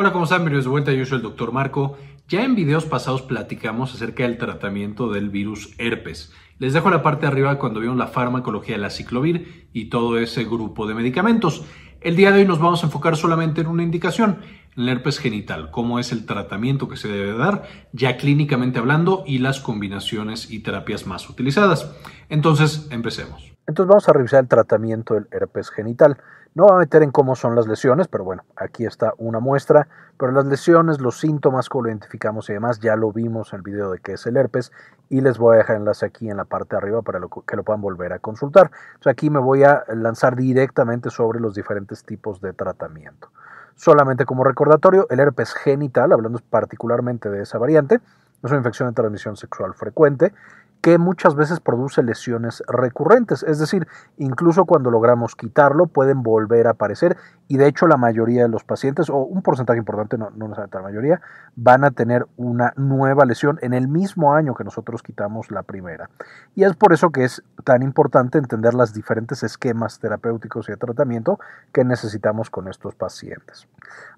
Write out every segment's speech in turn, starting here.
Hola, ¿cómo están? Bienvenidos de vuelta, yo soy el doctor Marco. Ya en videos pasados platicamos acerca del tratamiento del virus herpes. Les dejo la parte de arriba cuando vimos la farmacología de la ciclovir y todo ese grupo de medicamentos. El día de hoy nos vamos a enfocar solamente en una indicación, el herpes genital, cómo es el tratamiento que se debe dar, ya clínicamente hablando, y las combinaciones y terapias más utilizadas. Entonces, empecemos. Entonces vamos a revisar el tratamiento del herpes genital. No va a meter en cómo son las lesiones, pero bueno, aquí está una muestra. Pero las lesiones, los síntomas, cómo lo identificamos y demás, ya lo vimos en el video de qué es el herpes y les voy a dejar enlace aquí en la parte de arriba para que lo puedan volver a consultar. Aquí me voy a lanzar directamente sobre los diferentes tipos de tratamiento. Solamente como recordatorio, el herpes genital, hablando particularmente de esa variante, es una infección de transmisión sexual frecuente que muchas veces produce lesiones recurrentes, es decir, incluso cuando logramos quitarlo pueden volver a aparecer y de hecho la mayoría de los pacientes, o un porcentaje importante, no, no la mayoría, van a tener una nueva lesión en el mismo año que nosotros quitamos la primera. Y es por eso que es tan importante entender los diferentes esquemas terapéuticos y de tratamiento que necesitamos con estos pacientes.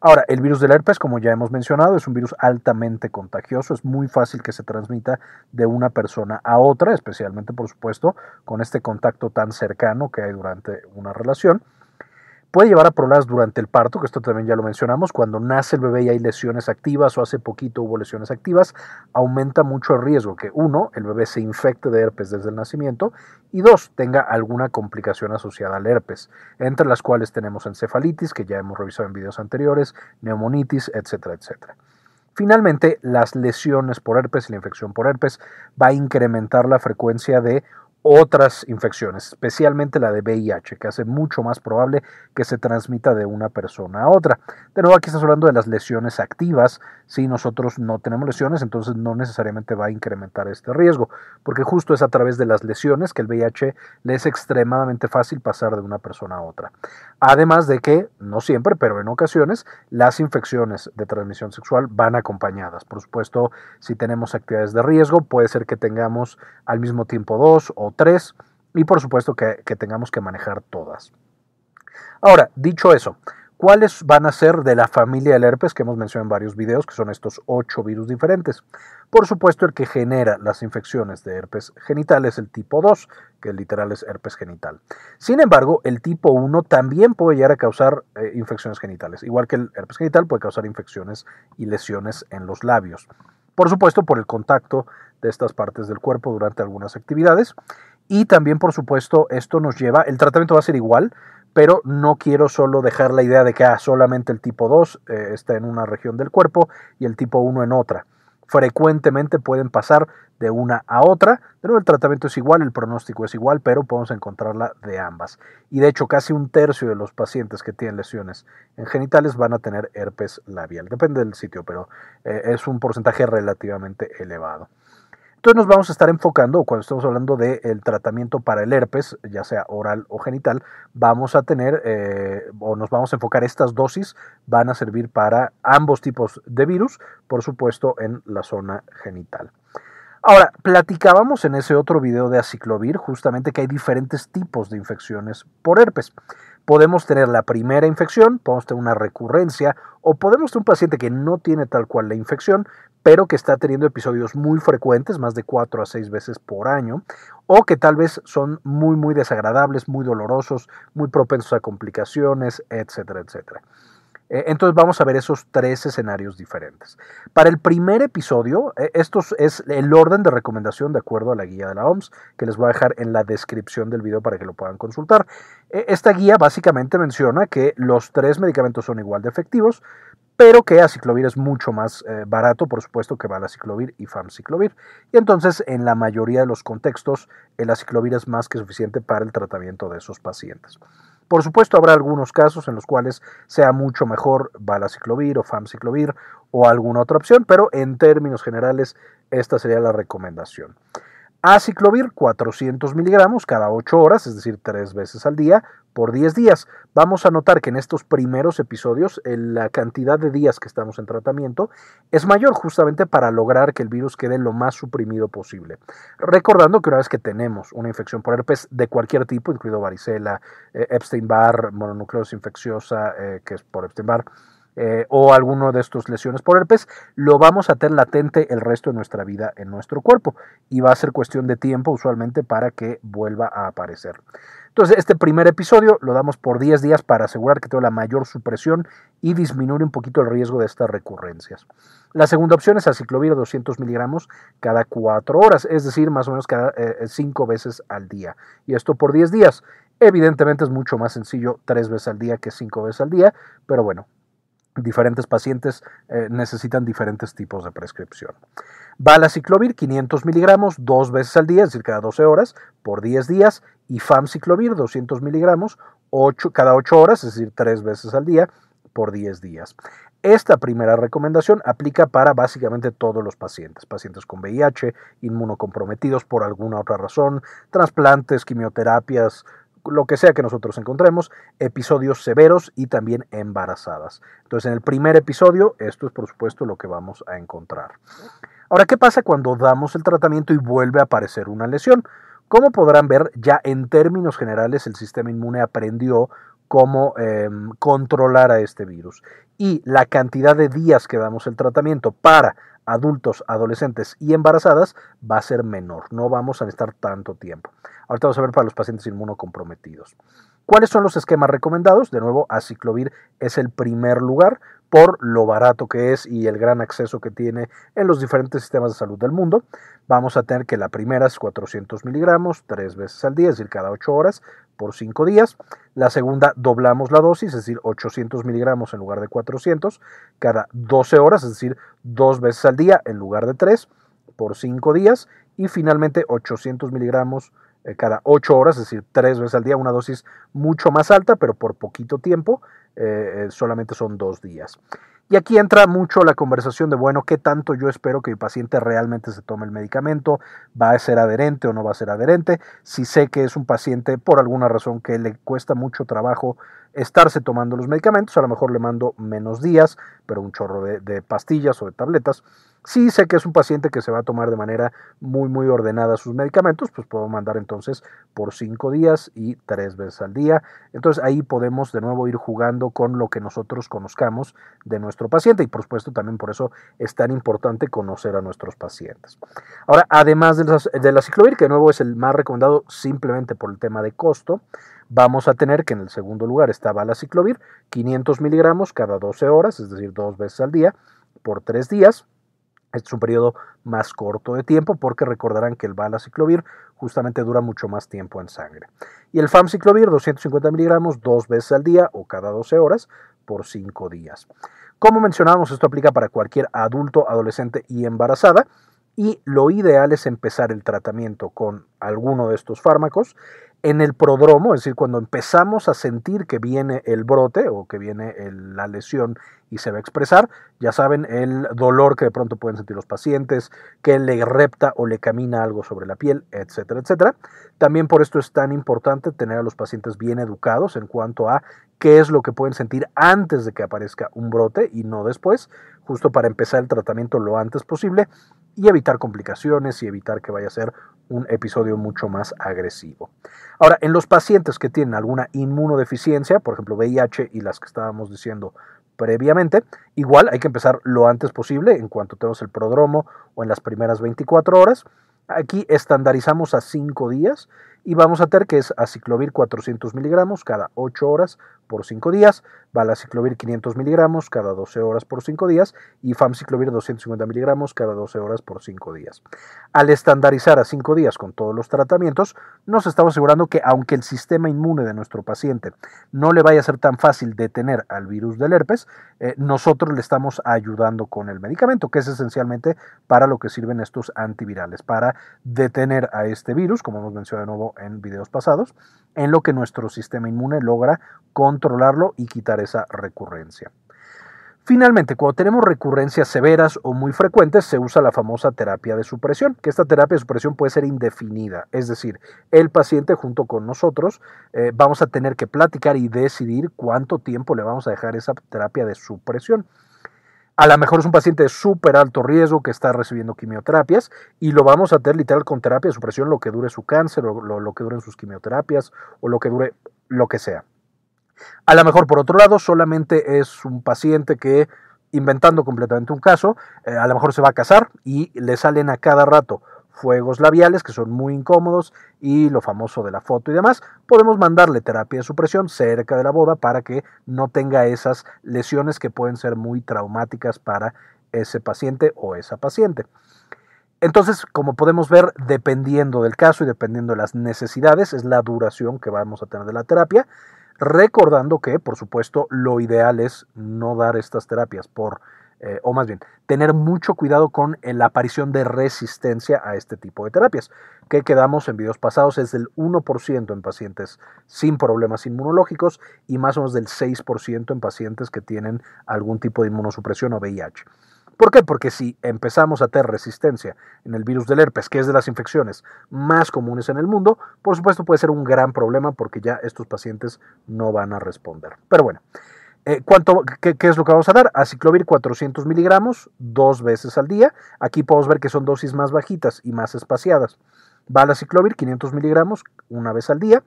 Ahora, el virus del herpes, como ya hemos mencionado, es un virus altamente contagioso, es muy fácil que se transmita de una persona a otra, especialmente por supuesto con este contacto tan cercano que hay durante una relación. Puede llevar a problemas durante el parto, que esto también ya lo mencionamos, cuando nace el bebé y hay lesiones activas o hace poquito hubo lesiones activas, aumenta mucho el riesgo que uno, el bebé se infecte de herpes desde el nacimiento y dos, tenga alguna complicación asociada al herpes, entre las cuales tenemos encefalitis, que ya hemos revisado en videos anteriores, neumonitis, etcétera, etcétera. Finalmente, las lesiones por herpes y la infección por herpes va a incrementar la frecuencia de otras infecciones, especialmente la de VIH, que hace mucho más probable que se transmita de una persona a otra. De nuevo, aquí estamos hablando de las lesiones activas. Si nosotros no tenemos lesiones, entonces no necesariamente va a incrementar este riesgo, porque justo es a través de las lesiones que el VIH le es extremadamente fácil pasar de una persona a otra. Además de que, no siempre, pero en ocasiones, las infecciones de transmisión sexual van acompañadas. Por supuesto, si tenemos actividades de riesgo, puede ser que tengamos al mismo tiempo dos o tres y por supuesto que, tengamos que manejar todas. Ahora, dicho eso, ¿cuáles van a ser de la familia del herpes que hemos mencionado en varios videos, que son estos ocho virus diferentes? Por supuesto, el que genera las infecciones de herpes genital es el tipo 2, que literal es herpes genital. Sin embargo, el tipo 1 también puede llegar a causar eh, infecciones genitales. Igual que el herpes genital puede causar infecciones y lesiones en los labios. Por supuesto, por el contacto de estas partes del cuerpo durante algunas actividades. Y también, por supuesto, esto nos lleva, el tratamiento va a ser igual, pero no quiero solo dejar la idea de que ah, solamente el tipo 2 eh, está en una región del cuerpo y el tipo 1 en otra. Frecuentemente pueden pasar de una a otra. Nuevo, el tratamiento es igual, el pronóstico es igual, pero podemos encontrarla de ambas. Y de hecho, casi un tercio de los pacientes que tienen lesiones en genitales van a tener herpes labial. Depende del sitio, pero eh, es un porcentaje relativamente elevado. Entonces nos vamos a estar enfocando, cuando estamos hablando del tratamiento para el herpes, ya sea oral o genital, vamos a tener eh, o nos vamos a enfocar estas dosis, van a servir para ambos tipos de virus, por supuesto en la zona genital. Ahora, platicábamos en ese otro video de aciclovir justamente que hay diferentes tipos de infecciones por herpes. Podemos tener la primera infección, podemos tener una recurrencia o podemos tener un paciente que no tiene tal cual la infección, pero que está teniendo episodios muy frecuentes, más de cuatro a seis veces por año, o que tal vez son muy, muy desagradables, muy dolorosos, muy propensos a complicaciones, etcétera, etcétera. Eh, entonces vamos a ver esos tres escenarios diferentes. Para el primer episodio, eh, esto es el orden de recomendación de acuerdo a la guía de la OMS, que les voy a dejar en la descripción del video para que lo puedan consultar. Eh, esta guía básicamente menciona que los tres medicamentos son igual de efectivos, pero que aciclovir es mucho más eh, barato, por supuesto, que valaciclovir y famciclovir. Y entonces, en la mayoría de los contextos, el aciclovir es más que suficiente para el tratamiento de esos pacientes. Por supuesto, habrá algunos casos en los cuales sea mucho mejor valaciclovir o famciclovir o alguna otra opción, pero en términos generales, esta sería la recomendación. Aciclovir 400 miligramos cada 8 horas, es decir, 3 veces al día, por 10 días. Vamos a notar que en estos primeros episodios la cantidad de días que estamos en tratamiento es mayor justamente para lograr que el virus quede lo más suprimido posible. Recordando que una vez que tenemos una infección por herpes de cualquier tipo, incluido varicela, eh, Epstein-Barr, mononucleosis infecciosa, eh, que es por Epstein-Barr, eh, o alguno de estos lesiones por herpes, lo vamos a tener latente el resto de nuestra vida en nuestro cuerpo y va a ser cuestión de tiempo usualmente para que vuelva a aparecer. Entonces, este primer episodio lo damos por 10 días para asegurar que tenga la mayor supresión y disminuir un poquito el riesgo de estas recurrencias. La segunda opción es aciclovir 200 miligramos cada 4 horas, es decir, más o menos cada 5 eh, veces al día. Y esto por 10 días. Evidentemente es mucho más sencillo 3 veces al día que 5 veces al día, pero bueno, diferentes pacientes eh, necesitan diferentes tipos de prescripción. Valaciclovir 500 miligramos dos veces al día, es decir, cada 12 horas, por 10 días, y Famciclovir 200 miligramos cada 8 horas, es decir, 3 veces al día, por 10 días. Esta primera recomendación aplica para básicamente todos los pacientes, pacientes con VIH, inmunocomprometidos por alguna otra razón, trasplantes, quimioterapias, lo que sea que nosotros encontremos, episodios severos y también embarazadas. Entonces, en el primer episodio, esto es por supuesto lo que vamos a encontrar. Ahora, ¿qué pasa cuando damos el tratamiento y vuelve a aparecer una lesión? Como podrán ver, ya en términos generales el sistema inmune aprendió cómo em, controlar a este virus. Y la cantidad de días que damos el tratamiento para adultos, adolescentes y embarazadas va a ser menor. No vamos a necesitar tanto tiempo. Ahorita vamos a ver para los pacientes inmunocomprometidos. ¿Cuáles son los esquemas recomendados? De nuevo, aciclovir es el primer lugar por lo barato que es y el gran acceso que tiene en los diferentes sistemas de salud del mundo. Vamos a tener que la primera es 400 miligramos tres veces al día, es decir, cada 8 horas por 5 días. La segunda doblamos la dosis, es decir, 800 miligramos en lugar de 400 cada 12 horas, es decir, dos veces al día en lugar de 3 por 5 días. Y finalmente 800 miligramos eh, cada 8 horas, es decir, 3 veces al día, una dosis mucho más alta, pero por poquito tiempo eh, eh, solamente son dos días. Y aquí entra mucho la conversación de, bueno, ¿qué tanto yo espero que mi paciente realmente se tome el medicamento? ¿Va a ser adherente o no va a ser adherente? Si sé que es un paciente por alguna razón que le cuesta mucho trabajo estarse tomando los medicamentos, a lo mejor le mando menos días, pero un chorro de pastillas o de tabletas. Si sé que es un paciente que se va a tomar de manera muy, muy ordenada sus medicamentos, pues puedo mandar entonces por cinco días y tres veces al día. Entonces ahí podemos de nuevo ir jugando con lo que nosotros conozcamos de nuestro paciente y por supuesto también por eso es tan importante conocer a nuestros pacientes. Ahora, además de la, ciclovir, que de nuevo es el más recomendado simplemente por el tema de costo, vamos a tener que en el segundo lugar estaba la ciclovir, 500 miligramos cada 12 horas, es decir, dos veces al día, por tres días. Este es un periodo más corto de tiempo porque recordarán que el balaciclovir justamente dura mucho más tiempo en sangre. Y el famciclovir, 250 miligramos dos veces al día o cada 12 horas por 5 días. Como mencionábamos, esto aplica para cualquier adulto, adolescente y embarazada. Y lo ideal es empezar el tratamiento con alguno de estos fármacos en el prodromo, es decir, cuando empezamos a sentir que viene el brote o que viene la lesión y se va a expresar, ya saben, el dolor que de pronto pueden sentir los pacientes, que le repta o le camina algo sobre la piel, etcétera, etcétera. También por esto es tan importante tener a los pacientes bien educados en cuanto a qué es lo que pueden sentir antes de que aparezca un brote y no después, justo para empezar el tratamiento lo antes posible y evitar complicaciones y evitar que vaya a ser un episodio mucho más agresivo. Ahora, en los pacientes que tienen alguna inmunodeficiencia, por ejemplo VIH y las que estábamos diciendo previamente, igual hay que empezar lo antes posible en cuanto tenemos el prodromo o en las primeras 24 horas. Aquí estandarizamos a 5 días y vamos a tener que es aciclovir 400 miligramos cada 8 horas por 5 días, valaciclovir 500 miligramos cada 12 horas por 5 días y famciclovir 250 miligramos cada 12 horas por 5 días. Al estandarizar a 5 días con todos los tratamientos, nos estamos asegurando que aunque el sistema inmune de nuestro paciente no le vaya a ser tan fácil detener al virus del herpes, eh, nosotros le estamos ayudando con el medicamento, que es esencialmente para lo que sirven estos antivirales, para detener a este virus, como hemos mencionado de nuevo en videos pasados, en lo que nuestro sistema inmune logra controlarlo y quitar esa recurrencia. Finalmente, cuando tenemos recurrencias severas o muy frecuentes, se usa la famosa terapia de supresión, que esta terapia de supresión puede ser indefinida, es decir, el paciente junto con nosotros eh, vamos a tener que platicar y decidir cuánto tiempo le vamos a dejar esa terapia de supresión. A lo mejor es un paciente de súper alto riesgo que está recibiendo quimioterapias y lo vamos a tener literal con terapia de supresión lo que dure su cáncer o lo, lo que duren sus quimioterapias o lo que dure lo que sea. A lo mejor, por otro lado, solamente es un paciente que, inventando completamente un caso, eh, a lo mejor se va a casar y le salen a cada rato fuegos labiales que son muy incómodos y lo famoso de la foto y demás, podemos mandarle terapia de supresión cerca de la boda para que no tenga esas lesiones que pueden ser muy traumáticas para ese paciente o esa paciente. Entonces, como podemos ver, dependiendo del caso y dependiendo de las necesidades, es la duración que vamos a tener de la terapia, recordando que, por supuesto, lo ideal es no dar estas terapias por eh, o más bien, tener mucho cuidado con eh, la aparición de resistencia a este tipo de terapias, que quedamos en videos pasados es del 1% en pacientes sin problemas inmunológicos y más o menos del 6% en pacientes que tienen algún tipo de inmunosupresión o VIH. ¿Por qué? Porque si empezamos a tener resistencia en el virus del herpes, que es de las infecciones más comunes en el mundo, por supuesto puede ser un gran problema porque ya estos pacientes no van a responder. Pero bueno, eh, ¿cuánto, qué, es lo que vamos a dar? Aciclovir 400 miligramos dos veces al día. Aquí podemos ver que son dosis más bajitas y más espaciadas. Valaciclovir 500 miligramos una vez al día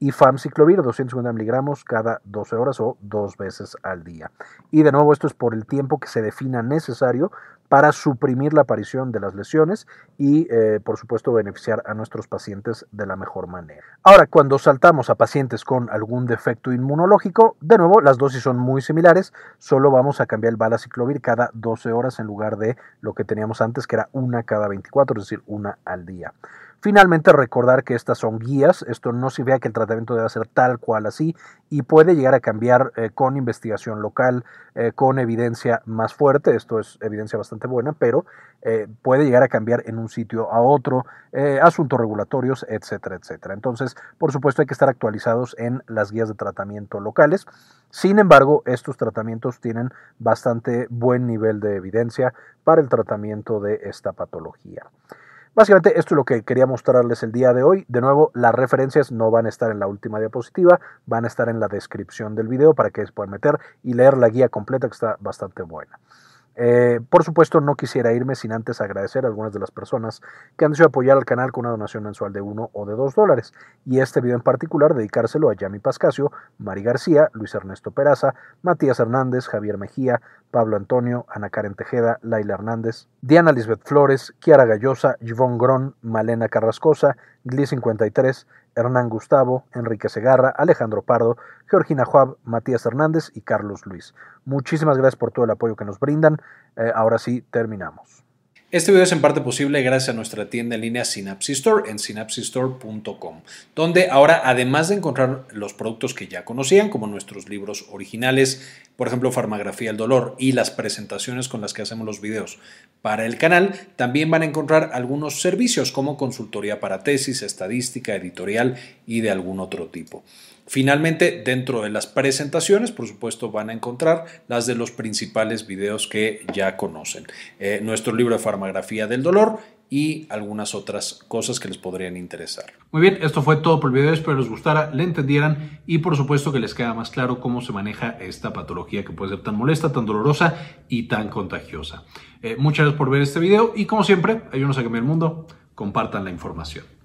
y famciclovir 250 miligramos cada 12 horas o dos veces al día. Y de nuevo esto es por el tiempo que se defina necesario para suprimir la aparición de las lesiones y, eh, por supuesto, beneficiar a nuestros pacientes de la mejor manera. Ahora, cuando saltamos a pacientes con algún defecto inmunológico, de nuevo, las dosis son muy similares, solo vamos a cambiar el balaciclovir cada 12 horas en lugar de lo que teníamos antes, que era una cada 24, es decir, una al día. Finalmente, recordar que estas son guías, esto no significa que el tratamiento deba ser tal cual así y puede llegar a cambiar eh, con investigación local, eh, con evidencia más fuerte, esto es evidencia bastante buena, pero eh, puede llegar a cambiar en un sitio a otro, asuntos regulatorios, etcétera, etcétera. Entonces, por supuesto, hay que estar actualizados en las guías de tratamiento locales. Sin embargo, estos tratamientos tienen bastante buen nivel de evidencia para el tratamiento de esta patología. Básicamente esto es lo que quería mostrarles el día de hoy. De nuevo, las referencias no van a estar en la última diapositiva, van a estar en la descripción del video para que puedan meter y leer la guía completa que está bastante buena. Eh, por supuesto, no quisiera irme sin antes agradecer a algunas de las personas que han decidido apoyar al canal con una donación mensual de 1 o de 2 dólares. Y este video en particular dedicárselo a Yami Pascasio, Mari García, Luis Ernesto Peraza, Matías Hernández, Javier Mejía, Pablo Antonio, Ana Karen Tejeda, Laila Hernández, Diana Lisbeth Flores, Kiara Gallosa, Yvonne Gron, Malena Carrascosa, Gli53, Hernán Gustavo, Enrique Segarra, Alejandro Pardo, Georgina Juab, Matías Hernández y Carlos Luis. Muchísimas gracias por todo el apoyo que nos brindan. Eh, ahora sí, terminamos. Este video es en parte posible gracias a nuestra tienda en línea Synapsis Store en synapsistore.com, donde ahora además de encontrar los productos que ya conocían, como nuestros libros originales, por ejemplo Farmagrafía del Dolor y las presentaciones con las que hacemos los videos para el canal, también van a encontrar algunos servicios como consultoría para tesis, estadística, editorial y de algún otro tipo. Finalmente, dentro de las presentaciones, por supuesto, van a encontrar las de los principales videos que ya conocen. Eh, nuestro libro de farmagrafía del dolor y algunas otras cosas que les podrían interesar. Muy bien, esto fue todo por el video, espero les gustara, le entendieran y por supuesto que les queda más claro cómo se maneja esta patología que puede ser tan molesta, tan dolorosa y tan contagiosa. Eh, muchas gracias por ver este video y como siempre, ayúdenos a cambiar el mundo, compartan la información.